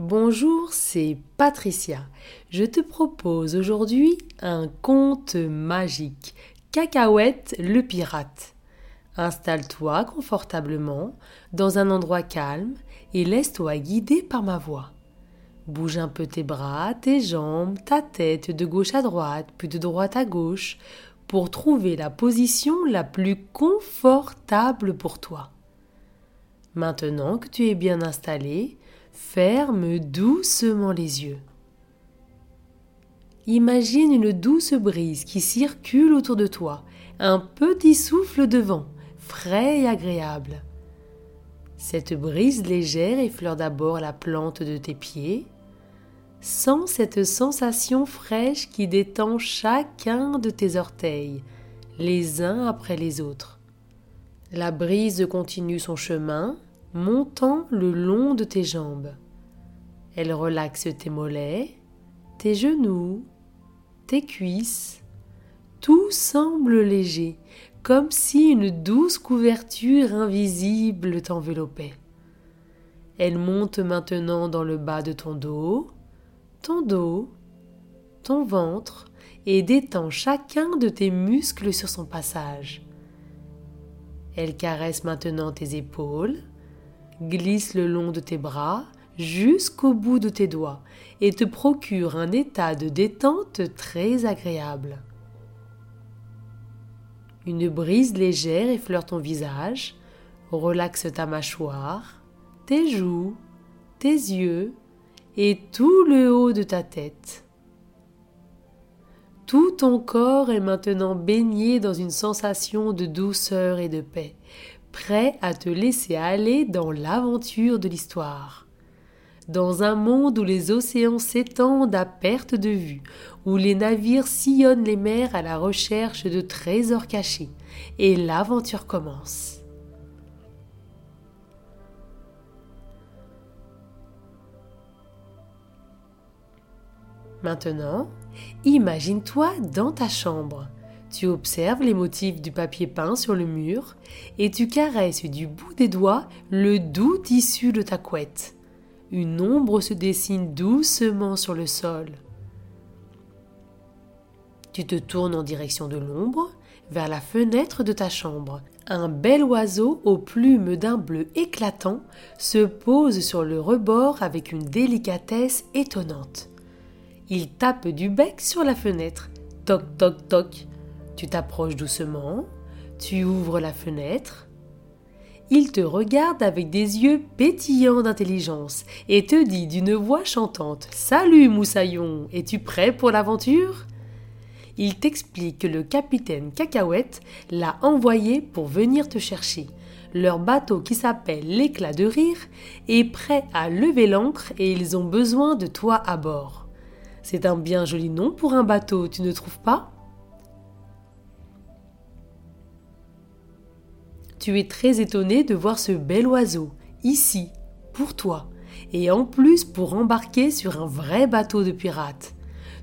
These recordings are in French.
Bonjour, c'est Patricia. Je te propose aujourd'hui un conte magique. Cacahuète le pirate. Installe-toi confortablement dans un endroit calme et laisse-toi guider par ma voix. Bouge un peu tes bras, tes jambes, ta tête de gauche à droite, puis de droite à gauche, pour trouver la position la plus confortable pour toi. Maintenant que tu es bien installé, ferme doucement les yeux. Imagine une douce brise qui circule autour de toi, un petit souffle de vent, frais et agréable. Cette brise légère effleure d'abord la plante de tes pieds. Sens cette sensation fraîche qui détend chacun de tes orteils, les uns après les autres. La brise continue son chemin, montant le long de tes jambes. Elle relaxe tes mollets, tes genoux, tes cuisses. Tout semble léger, comme si une douce couverture invisible t'enveloppait. Elle monte maintenant dans le bas de ton dos, ton dos, ton ventre, et détend chacun de tes muscles sur son passage. Elle caresse maintenant tes épaules, glisse le long de tes bras jusqu'au bout de tes doigts et te procure un état de détente très agréable. Une brise légère effleure ton visage, relaxe ta mâchoire, tes joues, tes yeux et tout le haut de ta tête. Tout ton corps est maintenant baigné dans une sensation de douceur et de paix, prêt à te laisser aller dans l'aventure de l'histoire. Dans un monde où les océans s'étendent à perte de vue, où les navires sillonnent les mers à la recherche de trésors cachés, et l'aventure commence. Maintenant, imagine-toi dans ta chambre. Tu observes les motifs du papier peint sur le mur et tu caresses du bout des doigts le doux tissu de ta couette. Une ombre se dessine doucement sur le sol. Tu te tournes en direction de l'ombre, vers la fenêtre de ta chambre. Un bel oiseau aux plumes d'un bleu éclatant se pose sur le rebord avec une délicatesse étonnante. Il tape du bec sur la fenêtre. Toc toc toc. Tu t'approches doucement, tu ouvres la fenêtre. Il te regarde avec des yeux pétillants d'intelligence et te dit d'une voix chantante Salut Moussaillon, es-tu prêt pour l'aventure? Il t'explique que le capitaine Cacahuète l'a envoyé pour venir te chercher. Leur bateau qui s'appelle l'éclat de rire est prêt à lever l'ancre et ils ont besoin de toi à bord. C'est un bien joli nom pour un bateau, tu ne trouves pas? Tu es très étonné de voir ce bel oiseau, ici, pour toi, et en plus pour embarquer sur un vrai bateau de pirates.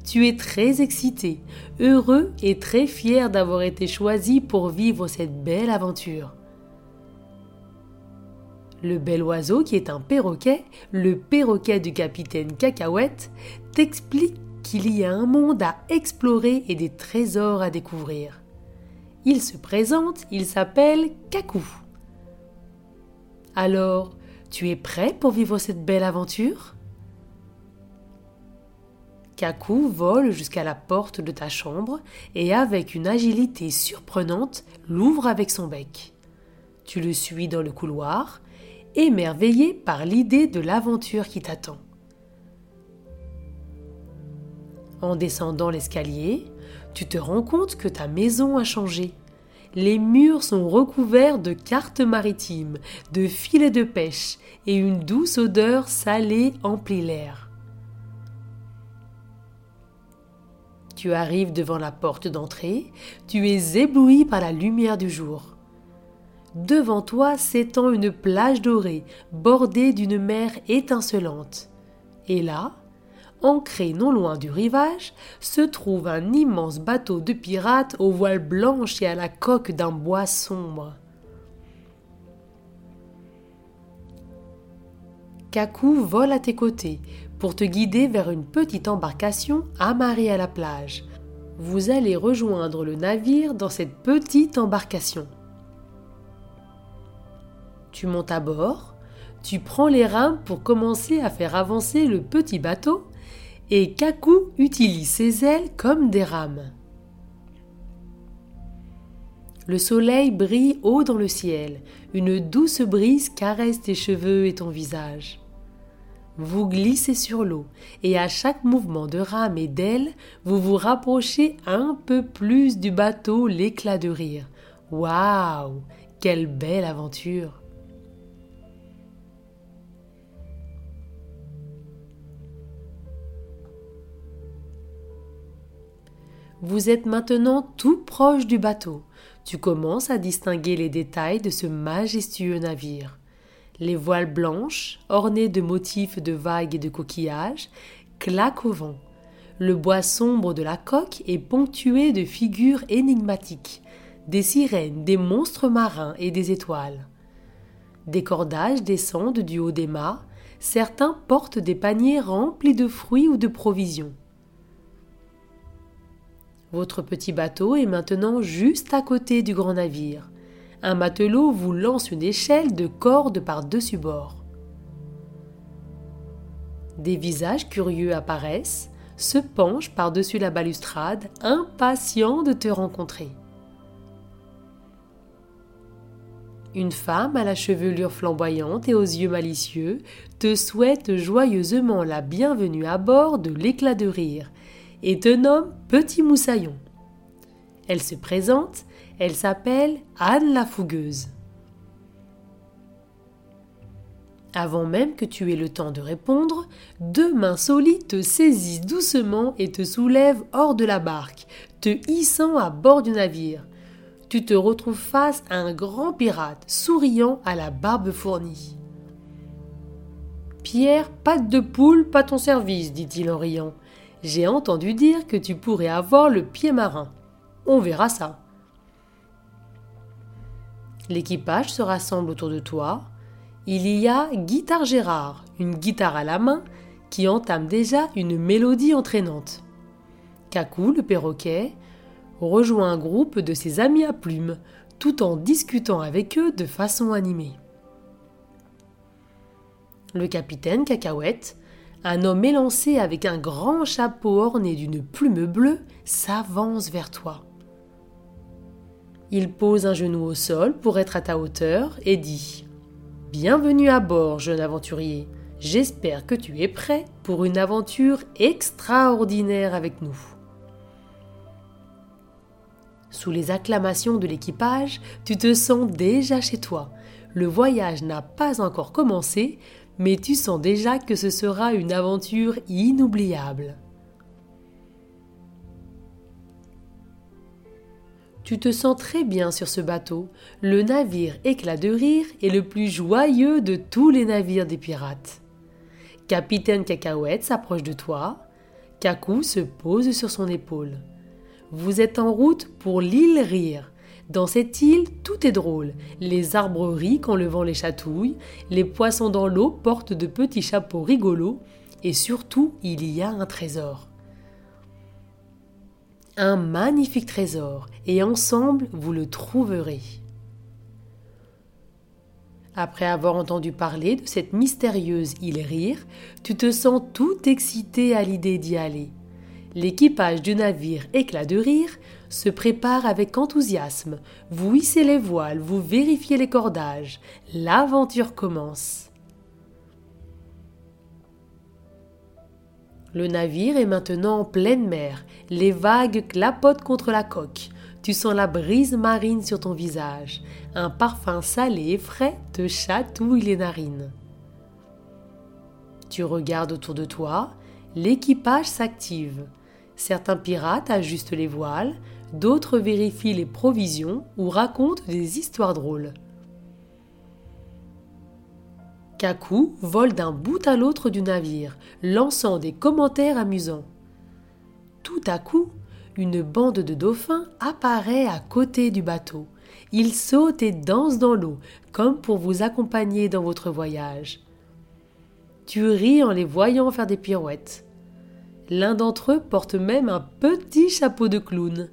Tu es très excité, heureux et très fier d'avoir été choisi pour vivre cette belle aventure. Le bel oiseau, qui est un perroquet, le perroquet du capitaine Cacahuète, t'explique qu'il y a un monde à explorer et des trésors à découvrir. Il se présente, il s'appelle Kaku. Alors, tu es prêt pour vivre cette belle aventure? Kaku vole jusqu'à la porte de ta chambre et avec une agilité surprenante l'ouvre avec son bec. Tu le suis dans le couloir, émerveillé par l'idée de l'aventure qui t'attend. En descendant l'escalier, tu te rends compte que ta maison a changé. Les murs sont recouverts de cartes maritimes, de filets de pêche, et une douce odeur salée emplit l'air. Tu arrives devant la porte d'entrée, tu es ébloui par la lumière du jour. Devant toi s'étend une plage dorée, bordée d'une mer étincelante. Et là, ancré non loin du rivage, se trouve un immense bateau de pirates aux voiles blanches et à la coque d'un bois sombre. Kaku vole à tes côtés pour te guider vers une petite embarcation amarrée à la plage. Vous allez rejoindre le navire dans cette petite embarcation. Tu montes à bord, tu prends les rames pour commencer à faire avancer le petit bateau et Kaku utilise ses ailes comme des rames. Le soleil brille haut dans le ciel, une douce brise caresse tes cheveux et ton visage. Vous glissez sur l'eau et à chaque mouvement de rame et d'aile, vous vous rapprochez un peu plus du bateau, l'éclat de rire. Waouh Quelle belle aventure Vous êtes maintenant tout proche du bateau. Tu commences à distinguer les détails de ce majestueux navire. Les voiles blanches, ornées de motifs de vagues et de coquillages, claquent au vent. Le bois sombre de la coque est ponctué de figures énigmatiques, des sirènes, des monstres marins et des étoiles. Des cordages descendent du haut des mâts, certains portent des paniers remplis de fruits ou de provisions. Votre petit bateau est maintenant juste à côté du grand navire. Un matelot vous lance une échelle de corde par-dessus bord. Des visages curieux apparaissent, se penchent par-dessus la balustrade, impatients de te rencontrer. Une femme à la chevelure flamboyante et aux yeux malicieux te souhaite joyeusement la bienvenue à bord de l'éclat de rire et te nomme Petit Moussaillon. Elle se présente, elle s'appelle Anne la Fougueuse. Avant même que tu aies le temps de répondre, deux mains solides te saisissent doucement et te soulèvent hors de la barque, te hissant à bord du navire. Tu te retrouves face à un grand pirate, souriant à la barbe fournie. Pierre, patte de poule, pas ton service, dit-il en riant. J'ai entendu dire que tu pourrais avoir le pied marin. On verra ça. L'équipage se rassemble autour de toi. Il y a Guitare Gérard, une guitare à la main, qui entame déjà une mélodie entraînante. Kakou, le perroquet, rejoint un groupe de ses amis à plumes, tout en discutant avec eux de façon animée. Le capitaine Cacahuète un homme élancé avec un grand chapeau orné d'une plume bleue s'avance vers toi. Il pose un genou au sol pour être à ta hauteur et dit Bienvenue à bord, jeune aventurier. J'espère que tu es prêt pour une aventure extraordinaire avec nous. Sous les acclamations de l'équipage, tu te sens déjà chez toi. Le voyage n'a pas encore commencé, mais tu sens déjà que ce sera une aventure inoubliable. Tu te sens très bien sur ce bateau. Le navire éclat de rire est le plus joyeux de tous les navires des pirates. Capitaine Cacahuète s'approche de toi. Kaku se pose sur son épaule. Vous êtes en route pour l'île Rire. Dans cette île, tout est drôle. Les arbres rient quand le vent les chatouille, les poissons dans l'eau portent de petits chapeaux rigolos, et surtout, il y a un trésor. Un magnifique trésor, et ensemble, vous le trouverez. Après avoir entendu parler de cette mystérieuse île Rire, tu te sens tout excité à l'idée d'y aller. L'équipage du navire Éclat de rire se prépare avec enthousiasme. Vous hissez les voiles, vous vérifiez les cordages. L'aventure commence. Le navire est maintenant en pleine mer. Les vagues clapotent contre la coque. Tu sens la brise marine sur ton visage. Un parfum salé et frais te chatouille les narines. Tu regardes autour de toi. L'équipage s'active. Certains pirates ajustent les voiles, d'autres vérifient les provisions ou racontent des histoires drôles. Kaku vole d'un bout à l'autre du navire, lançant des commentaires amusants. Tout à coup, une bande de dauphins apparaît à côté du bateau. Ils sautent et dansent dans l'eau, comme pour vous accompagner dans votre voyage. Tu ris en les voyant faire des pirouettes. L'un d'entre eux porte même un petit chapeau de clown.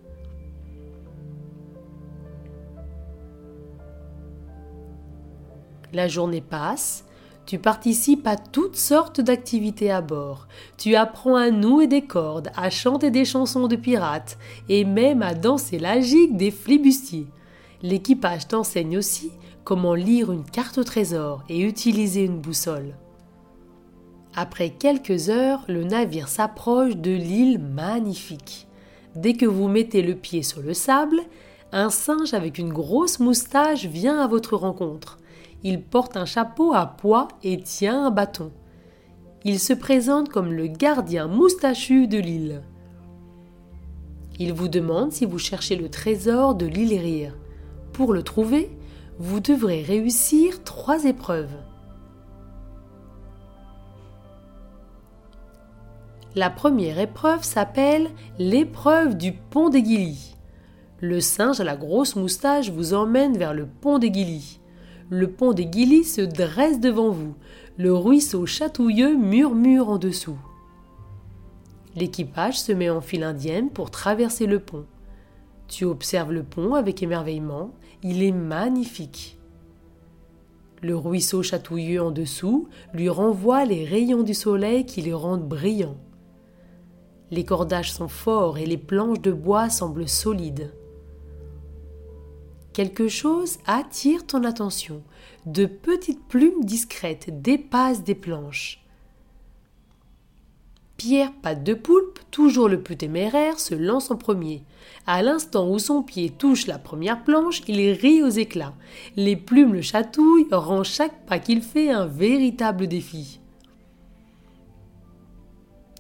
La journée passe, tu participes à toutes sortes d'activités à bord. Tu apprends à nouer des cordes, à chanter des chansons de pirates et même à danser la gigue des flibustiers. L'équipage t'enseigne aussi comment lire une carte au trésor et utiliser une boussole. Après quelques heures, le navire s'approche de l'île magnifique. Dès que vous mettez le pied sur le sable, un singe avec une grosse moustache vient à votre rencontre. Il porte un chapeau à pois et tient un bâton. Il se présente comme le gardien moustachu de l'île. Il vous demande si vous cherchez le trésor de l'île Rire. Pour le trouver, vous devrez réussir trois épreuves. La première épreuve s'appelle l'épreuve du pont des Guillis. Le singe à la grosse moustache vous emmène vers le pont des Guillis le pont des Guillis se dresse devant vous, le ruisseau chatouilleux murmure en dessous. L'équipage se met en file indienne pour traverser le pont. Tu observes le pont avec émerveillement, il est magnifique. Le ruisseau chatouilleux en dessous lui renvoie les rayons du soleil qui le rendent brillant. Les cordages sont forts et les planches de bois semblent solides. Quelque chose attire ton attention. De petites plumes discrètes dépassent des planches. Pierre Patte de Poulpe, toujours le plus téméraire, se lance en premier. À l'instant où son pied touche la première planche, il rit aux éclats. Les plumes le chatouillent, rend chaque pas qu'il fait un véritable défi.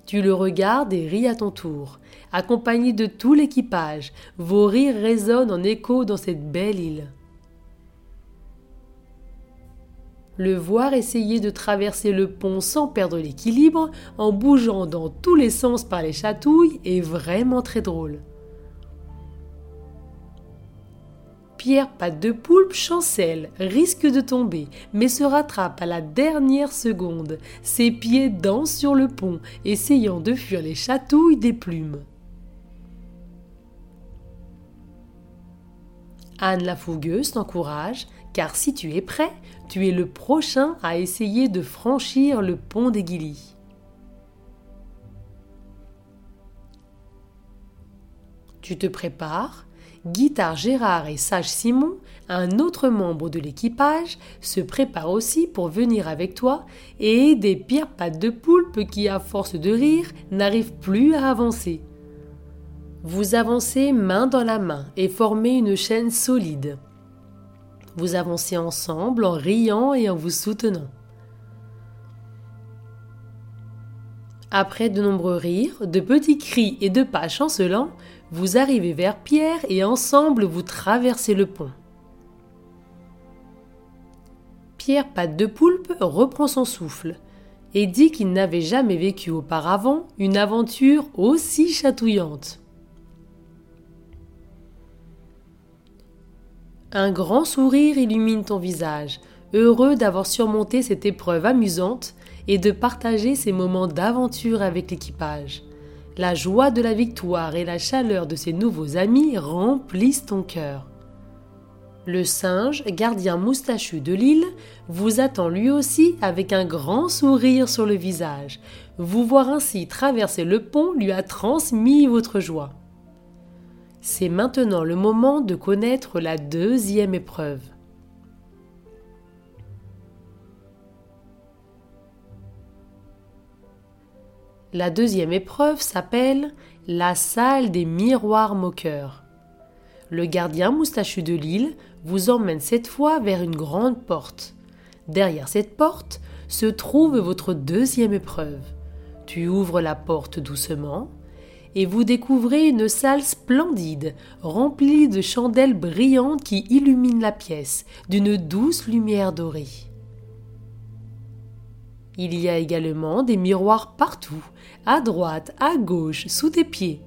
Tu le regardes et ris à ton tour. Accompagné de tout l'équipage, vos rires résonnent en écho dans cette belle île. Le voir essayer de traverser le pont sans perdre l'équilibre, en bougeant dans tous les sens par les chatouilles, est vraiment très drôle. Pierre Patte de Poulpe chancelle, risque de tomber, mais se rattrape à la dernière seconde. Ses pieds dansent sur le pont, essayant de fuir les chatouilles des plumes. Anne la fougueuse t'encourage, car si tu es prêt, tu es le prochain à essayer de franchir le pont des Guillis. Tu te prépares, Guitare Gérard et Sage Simon, un autre membre de l'équipage, se préparent aussi pour venir avec toi et aider Pierre Pattes de Poulpe qui, à force de rire, n'arrive plus à avancer. Vous avancez main dans la main et formez une chaîne solide. Vous avancez ensemble en riant et en vous soutenant. Après de nombreux rires, de petits cris et de pas chancelants, vous arrivez vers Pierre et ensemble vous traversez le pont. Pierre Patte de Poulpe reprend son souffle et dit qu'il n'avait jamais vécu auparavant une aventure aussi chatouillante. Un grand sourire illumine ton visage, heureux d'avoir surmonté cette épreuve amusante et de partager ces moments d'aventure avec l'équipage. La joie de la victoire et la chaleur de ses nouveaux amis remplissent ton cœur. Le singe, gardien moustachu de l'île, vous attend lui aussi avec un grand sourire sur le visage. Vous voir ainsi traverser le pont lui a transmis votre joie. C'est maintenant le moment de connaître la deuxième épreuve. La deuxième épreuve s'appelle la salle des miroirs moqueurs. Le gardien moustachu de l'île vous emmène cette fois vers une grande porte. Derrière cette porte se trouve votre deuxième épreuve. Tu ouvres la porte doucement et vous découvrez une salle splendide, remplie de chandelles brillantes qui illuminent la pièce d'une douce lumière dorée. Il y a également des miroirs partout, à droite, à gauche, sous tes pieds.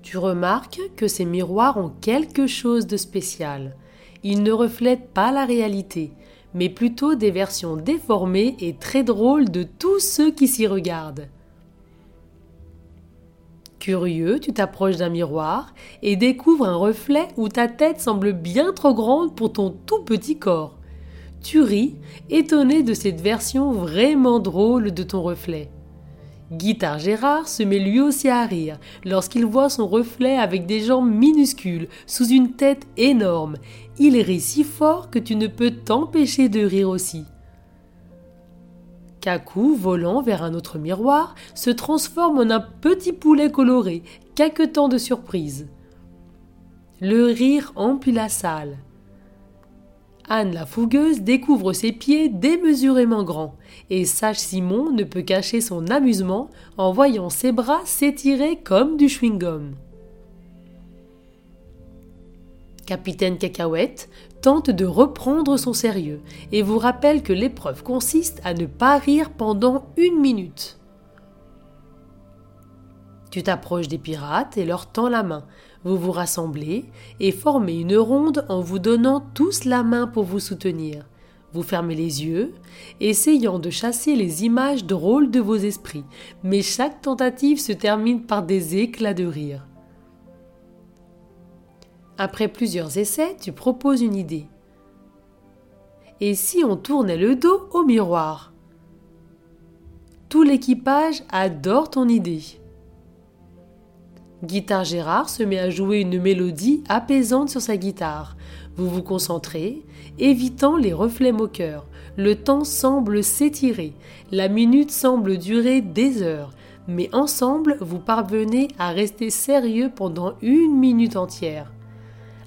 Tu remarques que ces miroirs ont quelque chose de spécial. Ils ne reflètent pas la réalité, mais plutôt des versions déformées et très drôles de tous ceux qui s'y regardent. Curieux, tu t'approches d'un miroir et découvres un reflet où ta tête semble bien trop grande pour ton tout petit corps. Tu ris, étonné de cette version vraiment drôle de ton reflet. Guitare Gérard se met lui aussi à rire lorsqu'il voit son reflet avec des jambes minuscules sous une tête énorme. Il rit si fort que tu ne peux t'empêcher de rire aussi. Kaku, volant vers un autre miroir, se transforme en un petit poulet coloré, temps de surprise. Le rire emplit la salle. Anne la fougueuse découvre ses pieds démesurément grands, et Sage Simon ne peut cacher son amusement en voyant ses bras s'étirer comme du chewing-gum. Capitaine Cacahuète tente de reprendre son sérieux et vous rappelle que l'épreuve consiste à ne pas rire pendant une minute. Tu t'approches des pirates et leur tends la main. Vous vous rassemblez et formez une ronde en vous donnant tous la main pour vous soutenir. Vous fermez les yeux, essayant de chasser les images drôles de vos esprits, mais chaque tentative se termine par des éclats de rire. Après plusieurs essais, tu proposes une idée. Et si on tournait le dos au miroir? Tout l'équipage adore ton idée. Guitare Gérard se met à jouer une mélodie apaisante sur sa guitare. Vous vous concentrez, évitant les reflets moqueurs. Le temps semble s'étirer, la minute semble durer des heures, mais ensemble vous parvenez à rester sérieux pendant une minute entière.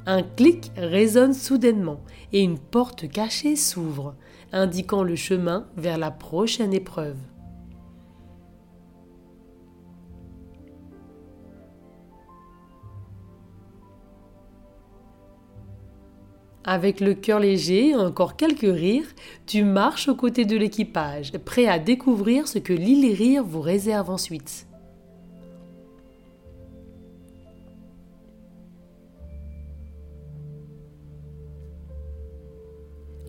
Un clic résonne soudainement et une porte cachée s'ouvre, indiquant le chemin vers la prochaine épreuve. Avec le cœur léger et encore quelques rires, tu marches aux côtés de l'équipage, prêt à découvrir ce que l'île Rire vous réserve ensuite.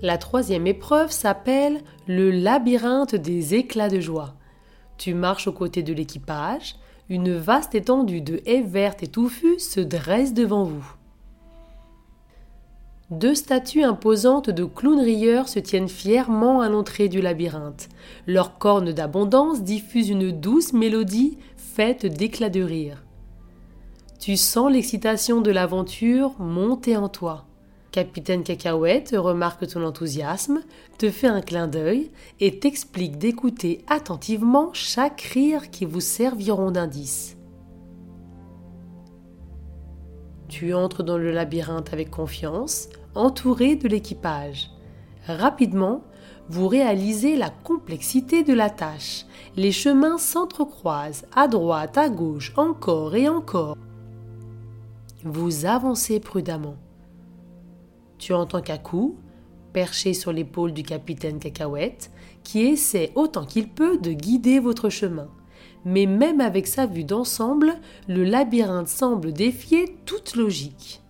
La troisième épreuve s'appelle le labyrinthe des éclats de joie. Tu marches aux côtés de l'équipage, une vaste étendue de haies vertes et touffues se dresse devant vous. Deux statues imposantes de clowns rieurs se tiennent fièrement à l'entrée du labyrinthe. Leurs cornes d'abondance diffusent une douce mélodie faite d'éclats de rire. Tu sens l'excitation de l'aventure monter en toi. Capitaine Cacahuète remarque ton enthousiasme, te fait un clin d'œil et t'explique d'écouter attentivement chaque rire qui vous serviront d'indice. Tu entres dans le labyrinthe avec confiance, entouré de l'équipage. Rapidement, vous réalisez la complexité de la tâche. Les chemins s'entrecroisent à droite, à gauche, encore et encore. Vous avancez prudemment. Tu entends Kaku, perché sur l'épaule du capitaine Cacahuète, qui essaie autant qu'il peut de guider votre chemin. Mais même avec sa vue d'ensemble, le labyrinthe semble défier toute logique.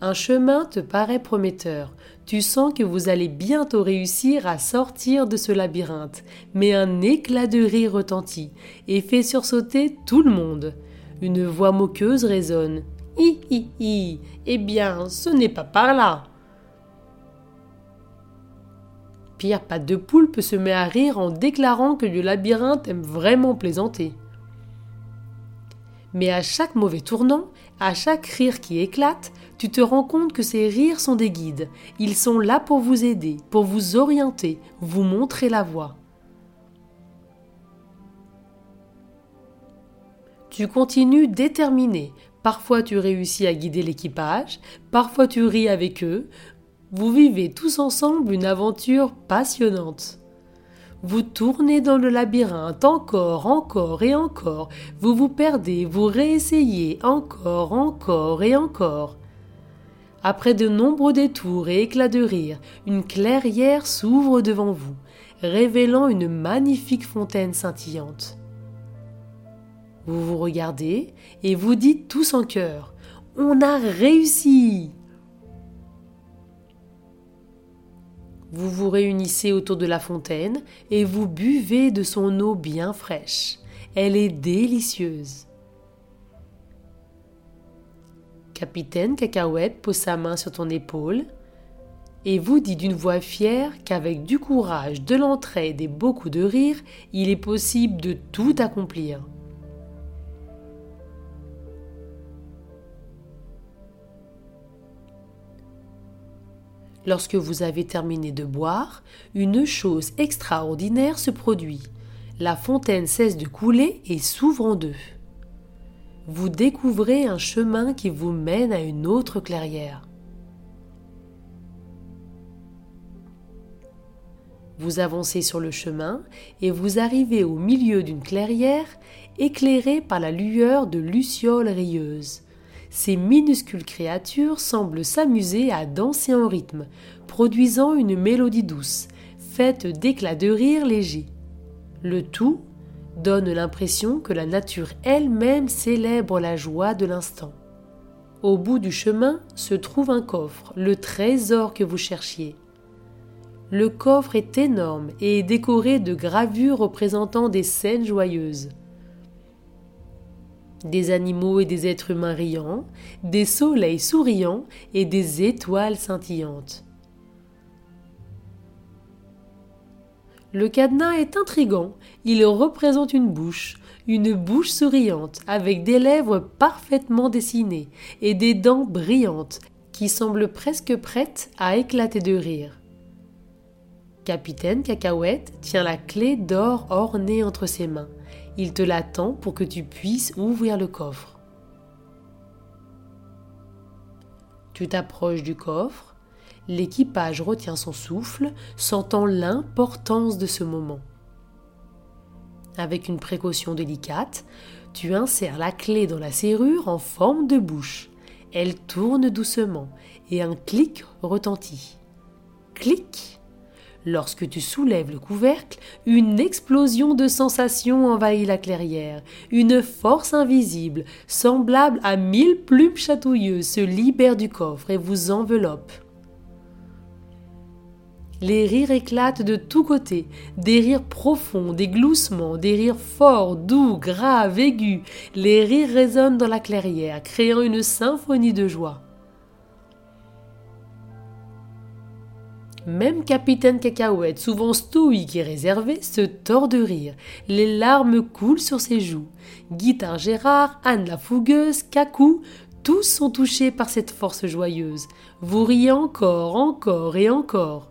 Un chemin te paraît prometteur. Tu sens que vous allez bientôt réussir à sortir de ce labyrinthe, mais un éclat de rire retentit et fait sursauter tout le monde. Une voix moqueuse résonne. Hi hi hi Eh bien, ce n'est pas par là Pierre Patte de Poulpe se met à rire en déclarant que le labyrinthe aime vraiment plaisanter. Mais à chaque mauvais tournant, à chaque rire qui éclate, tu te rends compte que ces rires sont des guides. Ils sont là pour vous aider, pour vous orienter, vous montrer la voie. Tu continues déterminé, Parfois tu réussis à guider l'équipage, parfois tu ris avec eux. Vous vivez tous ensemble une aventure passionnante. Vous tournez dans le labyrinthe encore, encore et encore. Vous vous perdez, vous réessayez encore, encore et encore. Après de nombreux détours et éclats de rire, une clairière s'ouvre devant vous, révélant une magnifique fontaine scintillante. Vous vous regardez et vous dites tous en cœur On a réussi Vous vous réunissez autour de la fontaine et vous buvez de son eau bien fraîche. Elle est délicieuse. Capitaine Cacahuète pose sa main sur ton épaule et vous dit d'une voix fière qu'avec du courage, de l'entraide et beaucoup de rire, il est possible de tout accomplir. Lorsque vous avez terminé de boire, une chose extraordinaire se produit. La fontaine cesse de couler et s'ouvre en deux. Vous découvrez un chemin qui vous mène à une autre clairière. Vous avancez sur le chemin et vous arrivez au milieu d'une clairière éclairée par la lueur de lucioles rieuses. Ces minuscules créatures semblent s'amuser à danser en rythme, produisant une mélodie douce, faite d'éclats de rire légers. Le tout donne l'impression que la nature elle-même célèbre la joie de l'instant. Au bout du chemin se trouve un coffre, le trésor que vous cherchiez. Le coffre est énorme et est décoré de gravures représentant des scènes joyeuses. Des animaux et des êtres humains riants, des soleils souriants et des étoiles scintillantes. Le cadenas est intrigant. Il représente une bouche, une bouche souriante, avec des lèvres parfaitement dessinées et des dents brillantes qui semblent presque prêtes à éclater de rire. Capitaine Cacahuète tient la clé d'or ornée entre ses mains. Il te l'attend pour que tu puisses ouvrir le coffre. Tu t'approches du coffre. L'équipage retient son souffle, sentant l'importance de ce moment. Avec une précaution délicate, tu insères la clé dans la serrure en forme de bouche. Elle tourne doucement et un clic retentit. Clic Lorsque tu soulèves le couvercle, une explosion de sensations envahit la clairière. Une force invisible, semblable à mille plumes chatouilleuses, se libère du coffre et vous enveloppe. Les rires éclatent de tous côtés, des rires profonds, des gloussements, des rires forts, doux, graves, aigus. Les rires résonnent dans la clairière, créant une symphonie de joie. Même Capitaine Cacahuète, souvent stoïque et réservé, se tord de rire. Les larmes coulent sur ses joues. Guitare Gérard, Anne la fougueuse, Cacou, tous sont touchés par cette force joyeuse. Vous riez encore, encore et encore.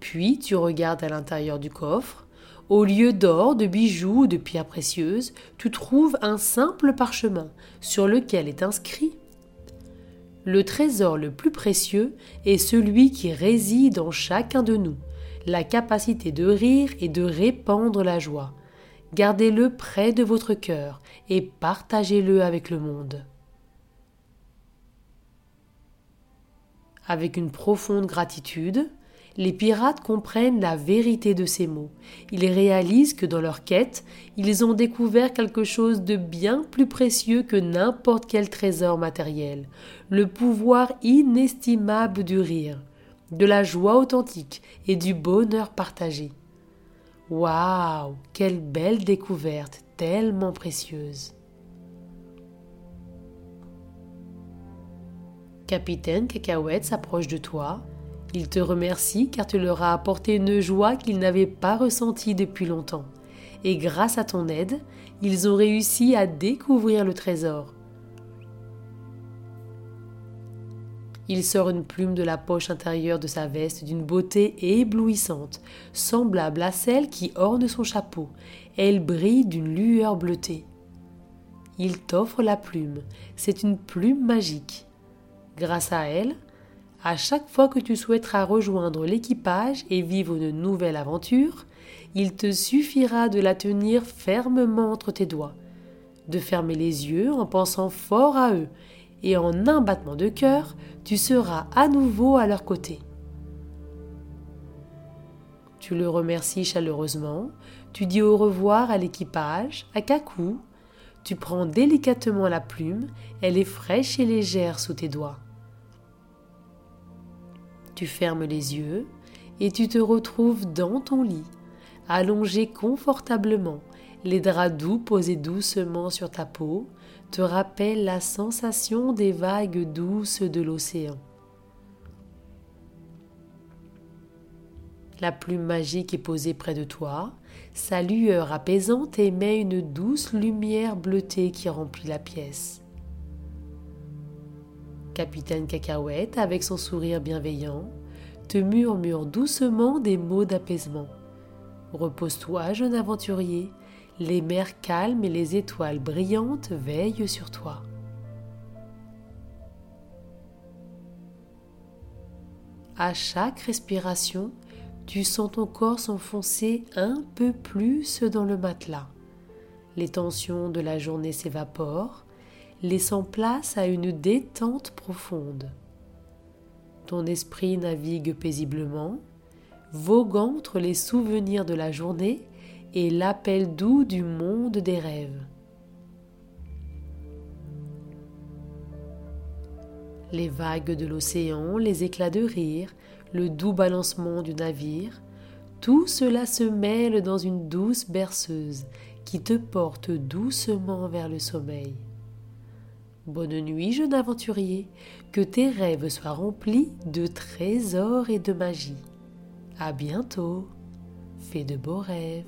Puis tu regardes à l'intérieur du coffre. Au lieu d'or, de bijoux ou de pierres précieuses, tu trouves un simple parchemin sur lequel est inscrit le trésor le plus précieux est celui qui réside en chacun de nous, la capacité de rire et de répandre la joie. Gardez-le près de votre cœur et partagez-le avec le monde. Avec une profonde gratitude, les pirates comprennent la vérité de ces mots. Ils réalisent que dans leur quête, ils ont découvert quelque chose de bien plus précieux que n'importe quel trésor matériel, le pouvoir inestimable du rire, de la joie authentique et du bonheur partagé. Waouh, quelle belle découverte, tellement précieuse. Capitaine Cacahuète s'approche de toi il te remercie car tu leur as apporté une joie qu'ils n'avaient pas ressentie depuis longtemps. Et grâce à ton aide, ils ont réussi à découvrir le trésor. Il sort une plume de la poche intérieure de sa veste d'une beauté éblouissante, semblable à celle qui orne son chapeau. Elle brille d'une lueur bleutée. Il t'offre la plume. C'est une plume magique. Grâce à elle, à chaque fois que tu souhaiteras rejoindre l'équipage et vivre une nouvelle aventure, il te suffira de la tenir fermement entre tes doigts, de fermer les yeux en pensant fort à eux, et en un battement de cœur, tu seras à nouveau à leur côté. Tu le remercies chaleureusement, tu dis au revoir à l'équipage, à Kakou, tu prends délicatement la plume, elle est fraîche et légère sous tes doigts. Tu fermes les yeux et tu te retrouves dans ton lit, allongé confortablement, les draps doux posés doucement sur ta peau te rappellent la sensation des vagues douces de l'océan. La plume magique est posée près de toi, sa lueur apaisante émet une douce lumière bleutée qui remplit la pièce. Capitaine Cacahuète, avec son sourire bienveillant, te murmure doucement des mots d'apaisement. Repose-toi, jeune aventurier, les mers calmes et les étoiles brillantes veillent sur toi. À chaque respiration, tu sens ton corps s'enfoncer un peu plus dans le matelas. Les tensions de la journée s'évaporent, laissant place à une détente profonde. Ton esprit navigue paisiblement, voguant entre les souvenirs de la journée et l'appel doux du monde des rêves. Les vagues de l'océan, les éclats de rire, le doux balancement du navire, tout cela se mêle dans une douce berceuse qui te porte doucement vers le sommeil. Bonne nuit, jeune aventurier, que tes rêves soient remplis de trésors et de magie. À bientôt, fais de beaux rêves.